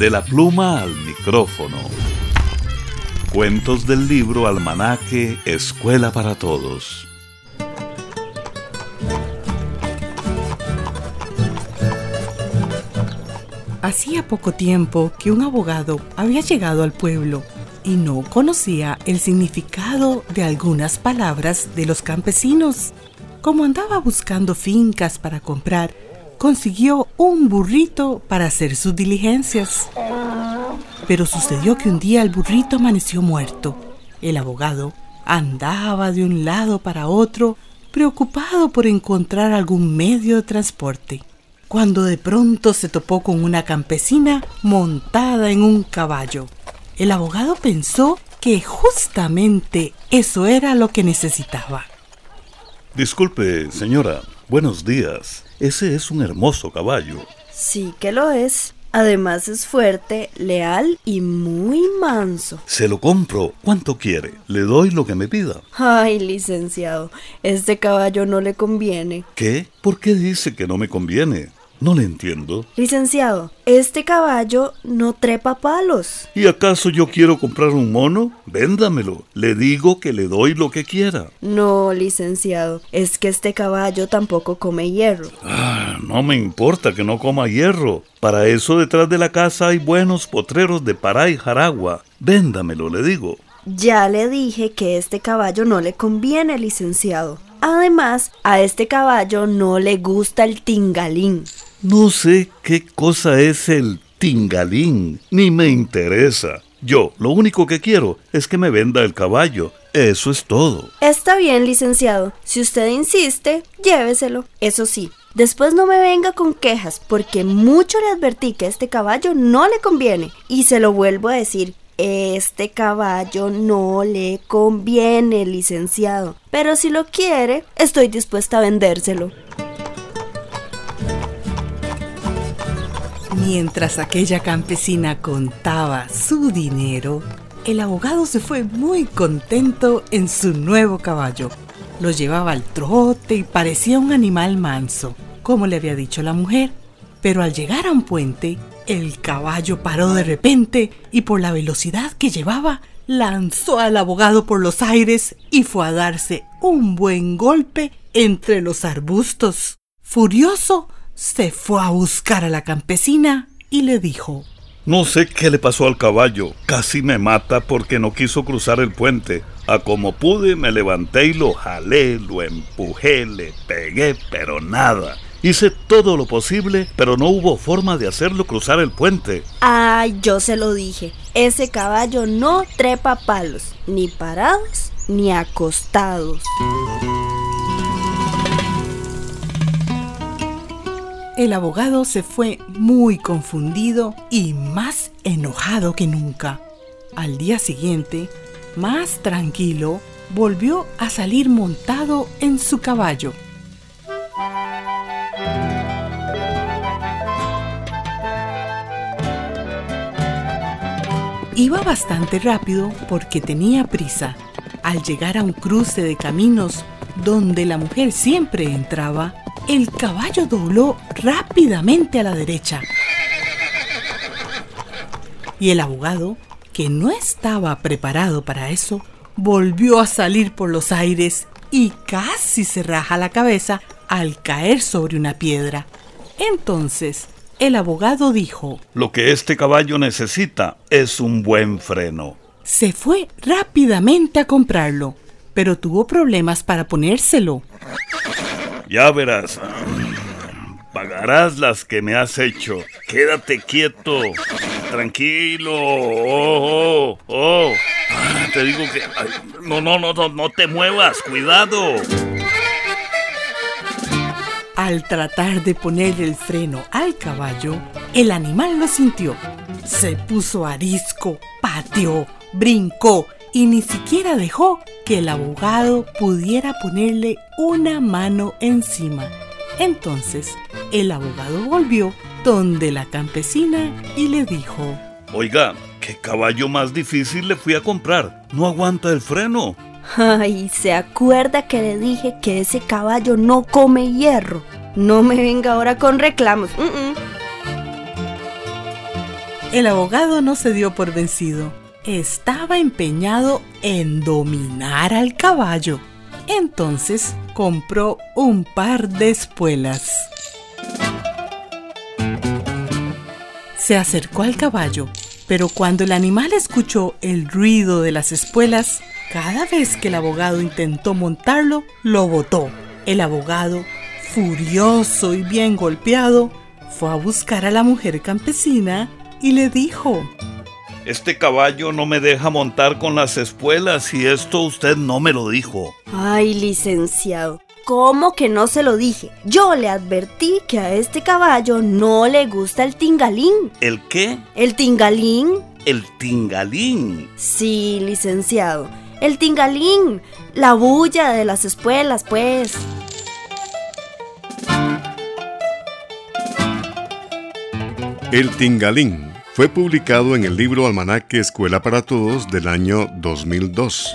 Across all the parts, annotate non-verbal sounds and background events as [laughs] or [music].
De la pluma al micrófono. Cuentos del libro Almanaque Escuela para Todos. Hacía poco tiempo que un abogado había llegado al pueblo y no conocía el significado de algunas palabras de los campesinos. Como andaba buscando fincas para comprar, consiguió un burrito para hacer sus diligencias. Pero sucedió que un día el burrito amaneció muerto. El abogado andaba de un lado para otro, preocupado por encontrar algún medio de transporte, cuando de pronto se topó con una campesina montada en un caballo. El abogado pensó que justamente eso era lo que necesitaba. Disculpe, señora. Buenos días. Ese es un hermoso caballo. Sí que lo es. Además es fuerte, leal y muy manso. Se lo compro. ¿Cuánto quiere? Le doy lo que me pida. Ay, licenciado, este caballo no le conviene. ¿Qué? ¿Por qué dice que no me conviene? No le entiendo. Licenciado, este caballo no trepa palos. ¿Y acaso yo quiero comprar un mono? Véndamelo. Le digo que le doy lo que quiera. No, licenciado, es que este caballo tampoco come hierro. Ah, no me importa que no coma hierro. Para eso detrás de la casa hay buenos potreros de Pará y Jaragua. Véndamelo, le digo. Ya le dije que este caballo no le conviene, licenciado. Además, a este caballo no le gusta el tingalín. No sé qué cosa es el tingalín, ni me interesa. Yo lo único que quiero es que me venda el caballo. Eso es todo. Está bien, licenciado. Si usted insiste, lléveselo. Eso sí, después no me venga con quejas, porque mucho le advertí que este caballo no le conviene. Y se lo vuelvo a decir, este caballo no le conviene, licenciado. Pero si lo quiere, estoy dispuesta a vendérselo. Mientras aquella campesina contaba su dinero, el abogado se fue muy contento en su nuevo caballo. Lo llevaba al trote y parecía un animal manso, como le había dicho la mujer. Pero al llegar a un puente, el caballo paró de repente y por la velocidad que llevaba, lanzó al abogado por los aires y fue a darse un buen golpe entre los arbustos. Furioso, se fue a buscar a la campesina y le dijo, No sé qué le pasó al caballo, casi me mata porque no quiso cruzar el puente. A como pude me levanté y lo jalé, lo empujé, le pegué, pero nada. Hice todo lo posible, pero no hubo forma de hacerlo cruzar el puente. Ay, yo se lo dije, ese caballo no trepa palos, ni parados ni acostados. El abogado se fue muy confundido y más enojado que nunca. Al día siguiente, más tranquilo, volvió a salir montado en su caballo. Iba bastante rápido porque tenía prisa. Al llegar a un cruce de caminos donde la mujer siempre entraba, el caballo dobló rápidamente a la derecha. Y el abogado, que no estaba preparado para eso, volvió a salir por los aires y casi se raja la cabeza al caer sobre una piedra. Entonces, el abogado dijo, Lo que este caballo necesita es un buen freno. Se fue rápidamente a comprarlo, pero tuvo problemas para ponérselo. Ya verás. Pagarás las que me has hecho. Quédate quieto. Tranquilo. Oh, oh, oh. Te digo que... no, no, no, no, no te muevas. Cuidado. Al tratar de poner el freno al caballo, el animal lo sintió. Se puso arisco, pateó, brincó y ni siquiera dejó que el abogado pudiera ponerle una mano encima. Entonces, el abogado volvió donde la campesina y le dijo, Oiga, ¿qué caballo más difícil le fui a comprar? No aguanta el freno. Ay, ¿se acuerda que le dije que ese caballo no come hierro? No me venga ahora con reclamos. El abogado no se dio por vencido. Estaba empeñado en dominar al caballo. Entonces compró un par de espuelas. Se acercó al caballo, pero cuando el animal escuchó el ruido de las espuelas, cada vez que el abogado intentó montarlo, lo botó. El abogado, furioso y bien golpeado, fue a buscar a la mujer campesina y le dijo, Este caballo no me deja montar con las espuelas y esto usted no me lo dijo. Ay, licenciado, ¿cómo que no se lo dije? Yo le advertí que a este caballo no le gusta el tingalín. ¿El qué? ¿El tingalín? El tingalín. Sí, licenciado. El tingalín. La bulla de las espuelas, pues. El Tingalín fue publicado en el libro Almanaque Escuela para Todos del año 2002.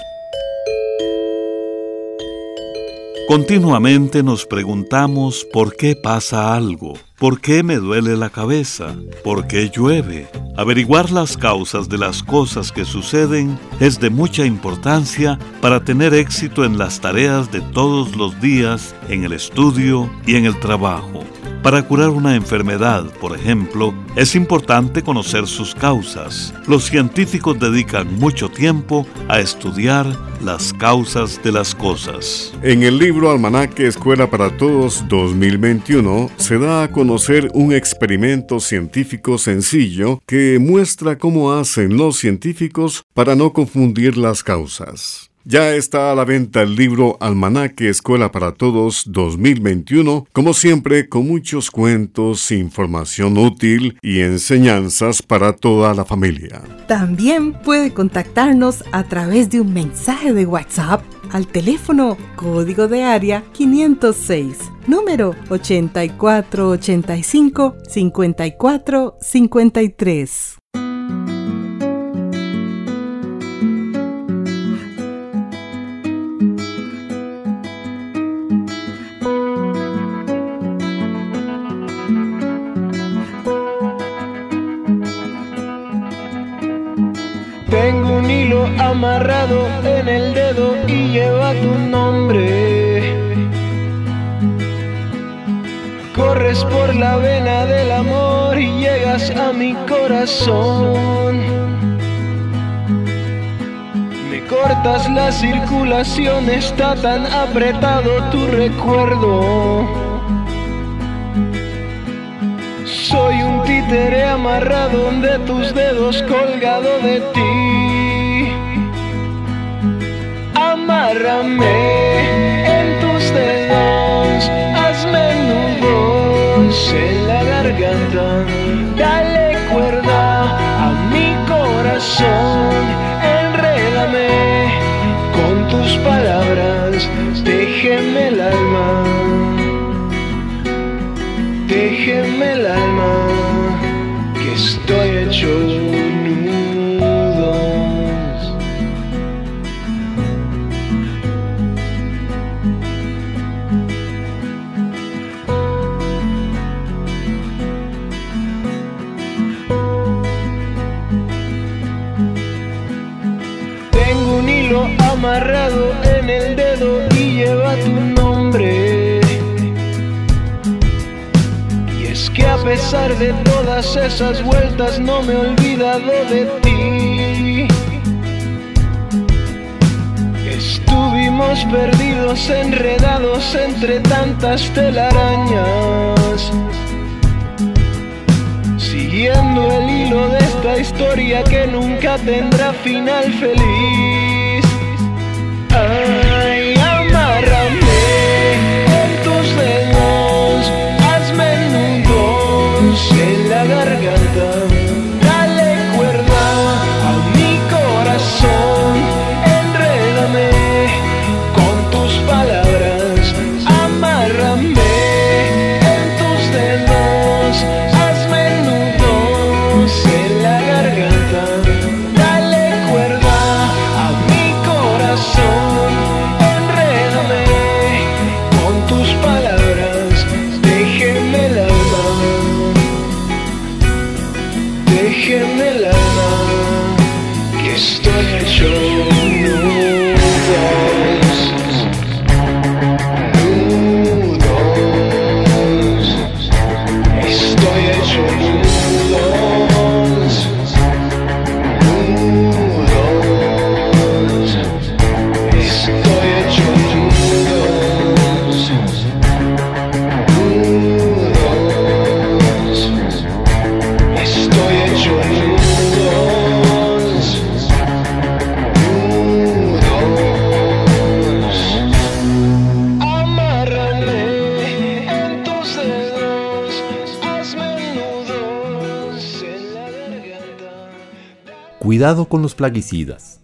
Continuamente nos preguntamos por qué pasa algo, por qué me duele la cabeza, por qué llueve. Averiguar las causas de las cosas que suceden es de mucha importancia para tener éxito en las tareas de todos los días, en el estudio y en el trabajo. Para curar una enfermedad, por ejemplo, es importante conocer sus causas. Los científicos dedican mucho tiempo a estudiar las causas de las cosas. En el libro Almanaque Escuela para Todos 2021 se da a conocer un experimento científico sencillo que muestra cómo hacen los científicos para no confundir las causas. Ya está a la venta el libro Almanaque Escuela para Todos 2021, como siempre con muchos cuentos, información útil y enseñanzas para toda la familia. También puede contactarnos a través de un mensaje de WhatsApp al teléfono código de área 506, número 8485 5453. En el dedo y lleva tu nombre. Corres por la vena del amor y llegas a mi corazón. Me cortas la circulación, está tan apretado tu recuerdo. Soy un títere amarrado de tus dedos colgado de ti. Amárrame en tus dedos, hazme nudos en la garganta. Dale cuerda a mi corazón, amarrado en el dedo y lleva tu nombre. Y es que a pesar de todas esas vueltas no me he olvidado de ti. Estuvimos perdidos, enredados entre tantas telarañas. Siguiendo el hilo de esta historia que nunca tendrá final feliz. Ay, Cuidado con los plaguicidas.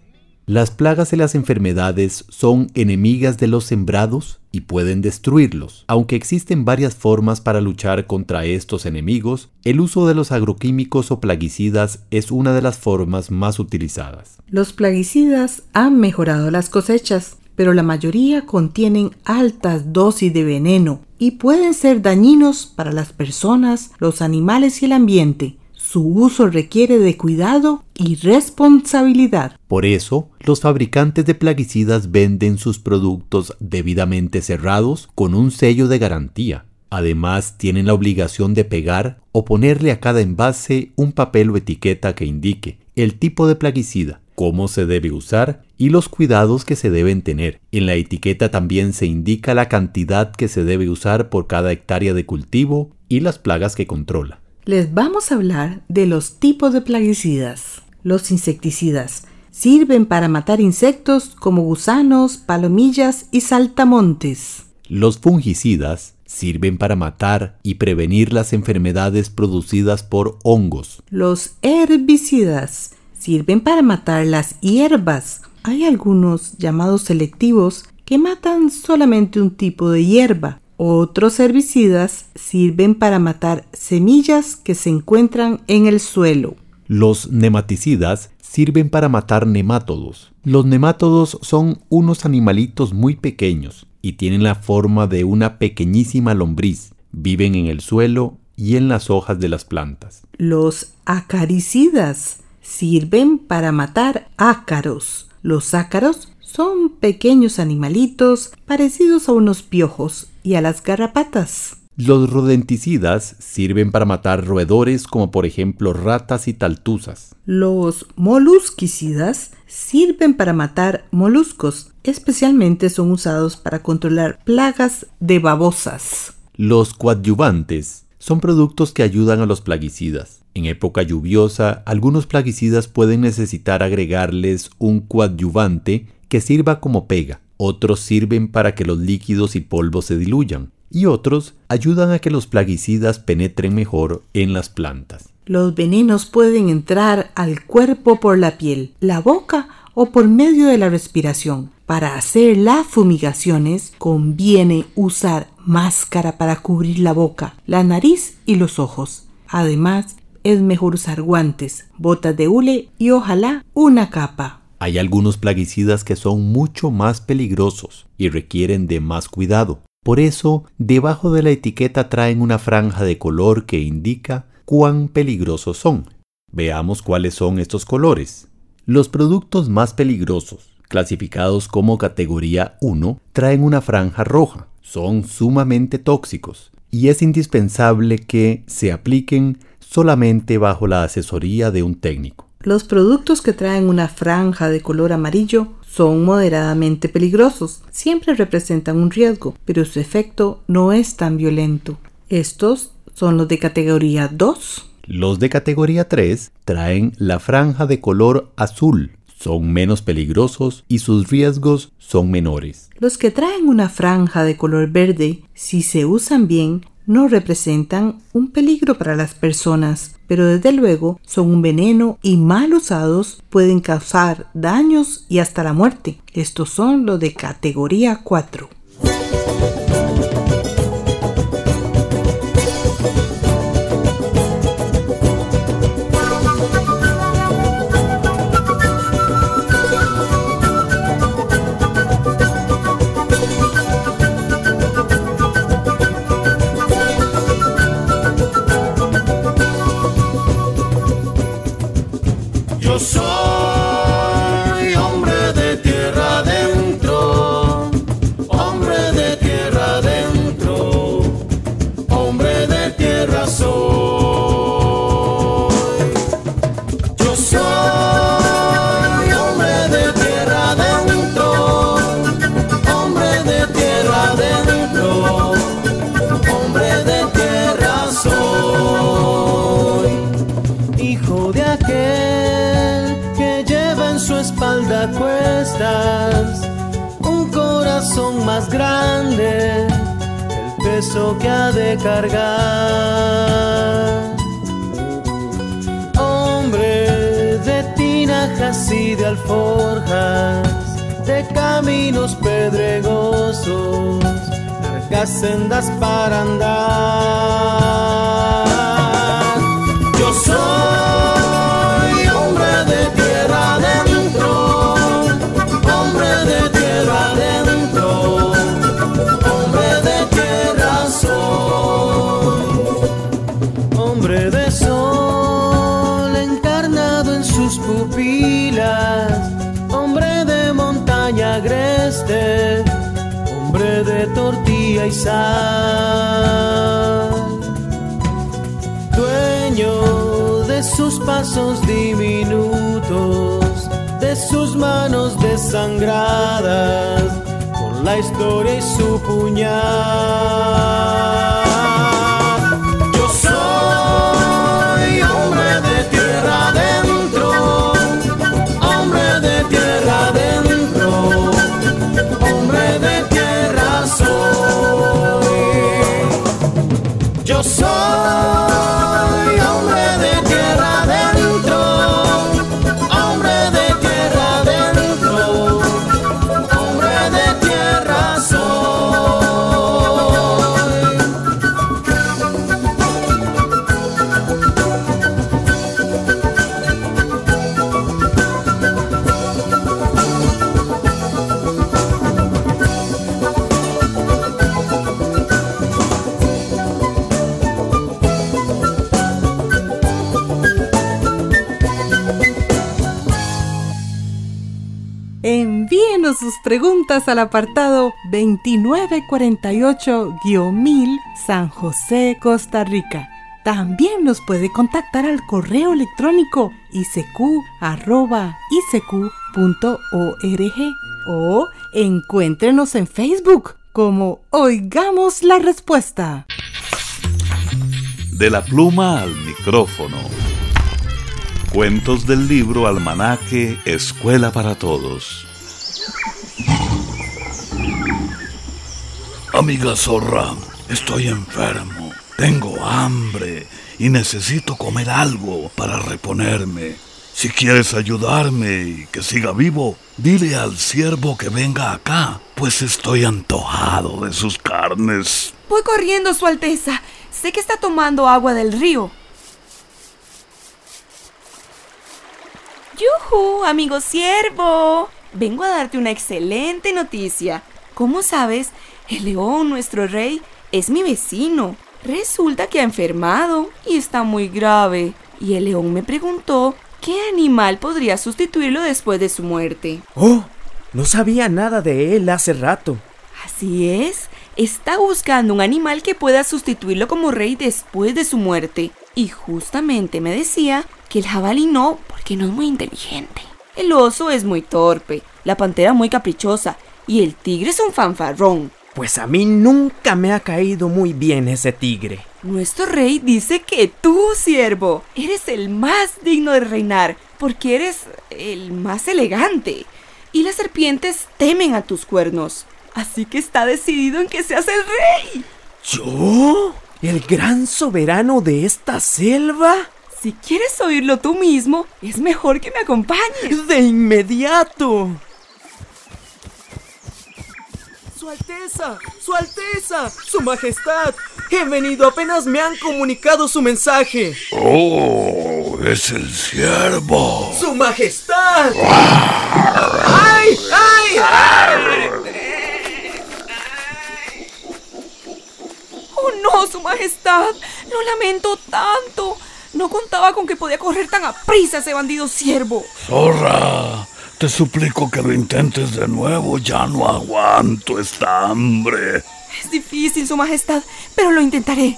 Las plagas y las enfermedades son enemigas de los sembrados y pueden destruirlos. Aunque existen varias formas para luchar contra estos enemigos, el uso de los agroquímicos o plaguicidas es una de las formas más utilizadas. Los plaguicidas han mejorado las cosechas, pero la mayoría contienen altas dosis de veneno y pueden ser dañinos para las personas, los animales y el ambiente. Su uso requiere de cuidado y responsabilidad. Por eso, los fabricantes de plaguicidas venden sus productos debidamente cerrados con un sello de garantía. Además, tienen la obligación de pegar o ponerle a cada envase un papel o etiqueta que indique el tipo de plaguicida, cómo se debe usar y los cuidados que se deben tener. En la etiqueta también se indica la cantidad que se debe usar por cada hectárea de cultivo y las plagas que controla. Les vamos a hablar de los tipos de plaguicidas. Los insecticidas sirven para matar insectos como gusanos, palomillas y saltamontes. Los fungicidas sirven para matar y prevenir las enfermedades producidas por hongos. Los herbicidas sirven para matar las hierbas. Hay algunos llamados selectivos que matan solamente un tipo de hierba. Otros herbicidas sirven para matar semillas que se encuentran en el suelo. Los nematicidas sirven para matar nemátodos. Los nemátodos son unos animalitos muy pequeños y tienen la forma de una pequeñísima lombriz. Viven en el suelo y en las hojas de las plantas. Los acaricidas sirven para matar ácaros. Los ácaros son pequeños animalitos parecidos a unos piojos y a las garrapatas. Los rodenticidas sirven para matar roedores como por ejemplo ratas y taltuzas. Los molusquicidas sirven para matar moluscos, especialmente son usados para controlar plagas de babosas. Los coadyuvantes son productos que ayudan a los plaguicidas. En época lluviosa, algunos plaguicidas pueden necesitar agregarles un coadyuvante que sirva como pega. Otros sirven para que los líquidos y polvos se diluyan. Y otros ayudan a que los plaguicidas penetren mejor en las plantas. Los venenos pueden entrar al cuerpo por la piel, la boca o por medio de la respiración. Para hacer las fumigaciones conviene usar máscara para cubrir la boca, la nariz y los ojos. Además, es mejor usar guantes, botas de hule y ojalá una capa. Hay algunos plaguicidas que son mucho más peligrosos y requieren de más cuidado. Por eso, debajo de la etiqueta traen una franja de color que indica cuán peligrosos son. Veamos cuáles son estos colores. Los productos más peligrosos, clasificados como categoría 1, traen una franja roja. Son sumamente tóxicos y es indispensable que se apliquen solamente bajo la asesoría de un técnico. Los productos que traen una franja de color amarillo son moderadamente peligrosos. Siempre representan un riesgo, pero su efecto no es tan violento. Estos son los de categoría 2. Los de categoría 3 traen la franja de color azul. Son menos peligrosos y sus riesgos son menores. Los que traen una franja de color verde, si se usan bien, no representan un peligro para las personas, pero desde luego son un veneno y mal usados pueden causar daños y hasta la muerte. Estos son los de categoría 4. espalda cuestas un corazón más grande, el peso que ha de cargar. Hombre de tinajas y de alforjas, de caminos pedregosos, largas sendas para andar. Yo soy hombre de tierra soy, hombre de sol encarnado en sus pupilas, hombre de montaña agreste, hombre de tortilla y sal. Dueño de sus pasos diminutos, sus manos desangradas, por la historia y su puñal. Sus preguntas al apartado 2948-1000 San José, Costa Rica. También nos puede contactar al correo electrónico isq.org o encuéntrenos en Facebook como Oigamos la Respuesta. De la pluma al micrófono. Cuentos del libro Almanaque Escuela para Todos. Amiga zorra, estoy enfermo, tengo hambre y necesito comer algo para reponerme. Si quieres ayudarme y que siga vivo, dile al siervo que venga acá, pues estoy antojado de sus carnes. Voy corriendo, Su Alteza. Sé que está tomando agua del río. ¡Yujú, amigo siervo! Vengo a darte una excelente noticia. Como sabes, el león, nuestro rey, es mi vecino. Resulta que ha enfermado y está muy grave. Y el león me preguntó qué animal podría sustituirlo después de su muerte. Oh, no sabía nada de él hace rato. Así es, está buscando un animal que pueda sustituirlo como rey después de su muerte. Y justamente me decía que el jabalí no, porque no es muy inteligente. El oso es muy torpe, la pantera muy caprichosa y el tigre es un fanfarrón. Pues a mí nunca me ha caído muy bien ese tigre. Nuestro rey dice que tú, siervo, eres el más digno de reinar, porque eres el más elegante. Y las serpientes temen a tus cuernos. Así que está decidido en que seas el rey. ¿Yo? ¿El gran soberano de esta selva? Si quieres oírlo tú mismo, es mejor que me acompañes. De inmediato. Su Alteza, Su Alteza, Su Majestad, he venido apenas me han comunicado su mensaje. Oh, es el siervo. Su Majestad. ¡Ay! ¡Ay! Oh no, Su Majestad, lo lamento tanto. No contaba con que podía correr tan a prisa ese bandido siervo. Zorra, te suplico que lo intentes de nuevo. Ya no aguanto esta hambre. Es difícil, Su Majestad, pero lo intentaré.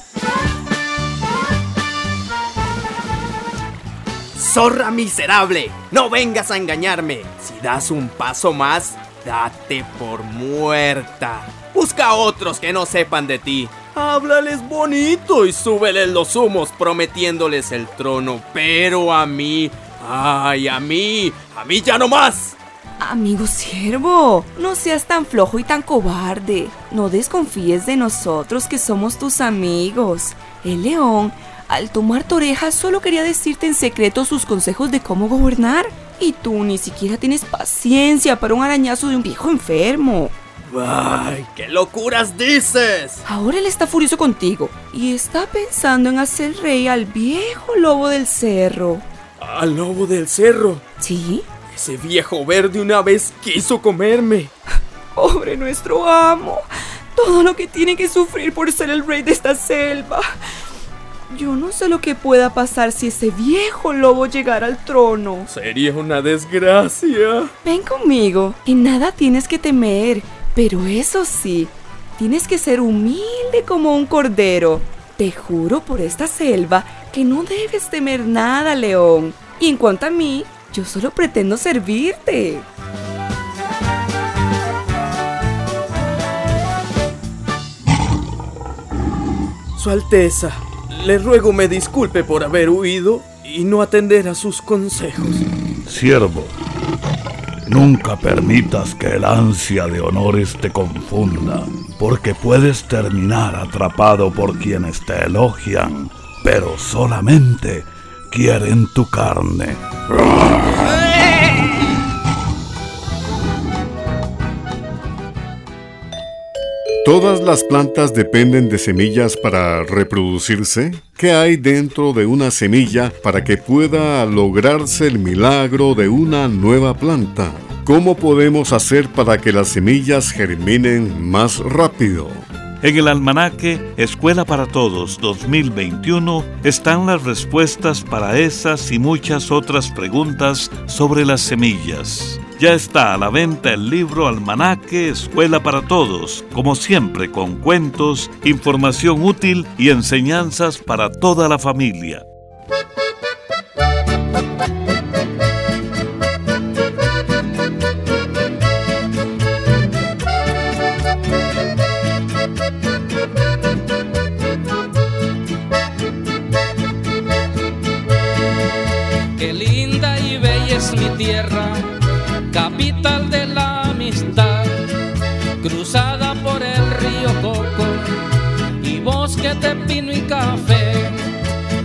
Zorra miserable, no vengas a engañarme. Si das un paso más, date por muerta. Busca a otros que no sepan de ti. Háblales bonito y súbeles los humos prometiéndoles el trono. Pero a mí, ay, a mí, a mí ya no más. Amigo siervo, no seas tan flojo y tan cobarde. No desconfíes de nosotros que somos tus amigos. El león, al tomar tu oreja, solo quería decirte en secreto sus consejos de cómo gobernar. Y tú ni siquiera tienes paciencia para un arañazo de un viejo enfermo. ¡Ay, qué locuras dices! Ahora él está furioso contigo y está pensando en hacer rey al viejo lobo del cerro. ¿Al lobo del cerro? ¿Sí? Ese viejo verde una vez quiso comerme. [laughs] Pobre nuestro amo. Todo lo que tiene que sufrir por ser el rey de esta selva. Yo no sé lo que pueda pasar si ese viejo lobo llegara al trono. Sería una desgracia. Ven conmigo, y nada tienes que temer. Pero eso sí, tienes que ser humilde como un cordero. Te juro por esta selva que no debes temer nada, león. Y en cuanto a mí, yo solo pretendo servirte. Su Alteza, le ruego me disculpe por haber huido y no atender a sus consejos. Siervo, nunca permitas que el ansia de honores te confunda, porque puedes terminar atrapado por quienes te elogian, pero solamente quieren tu carne. ¿Todas las plantas dependen de semillas para reproducirse? ¿Qué hay dentro de una semilla para que pueda lograrse el milagro de una nueva planta? ¿Cómo podemos hacer para que las semillas germinen más rápido? En el almanaque Escuela para Todos 2021 están las respuestas para esas y muchas otras preguntas sobre las semillas. Ya está a la venta el libro Almanaque Escuela para Todos, como siempre con cuentos, información útil y enseñanzas para toda la familia.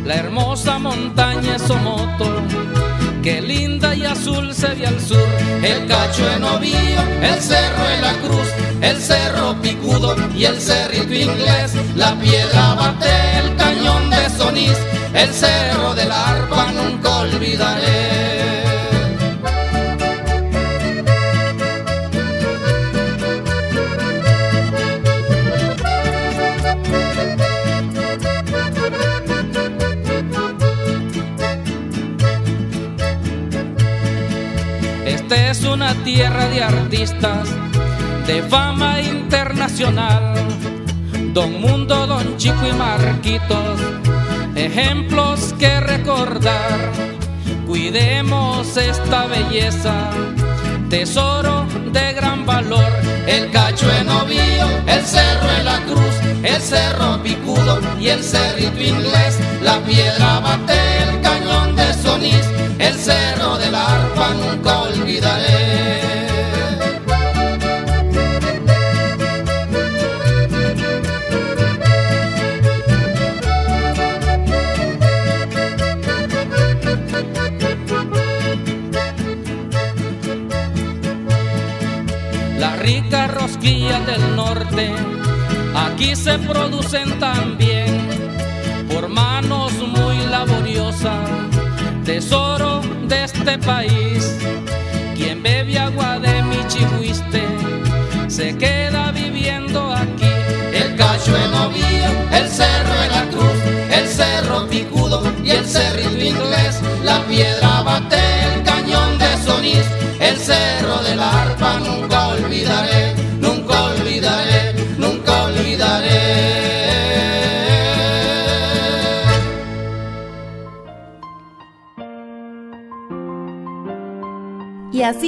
La hermosa montaña Somoto, que linda y azul se ve al sur, el cacho en Ovío, el cerro de la cruz, el cerro picudo y el cerrito inglés, la piedra bate, el cañón de Sonís, el cerro del arpa nunca olvidaré. Una tierra de artistas de fama internacional. Don Mundo, Don Chico y Marquitos, ejemplos que recordar. Cuidemos esta belleza, tesoro de gran valor. El cacho en el cerro en la cruz, el cerro picudo y el cerrito inglés, la piedra bate, el cañón el cerro del arpa nunca olvidaré. Las ricas rosquillas del norte aquí se producen también por manos muy laboriosas tesoro de este país. Quien bebe agua de mi chihuiste se queda viviendo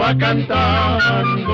va cantando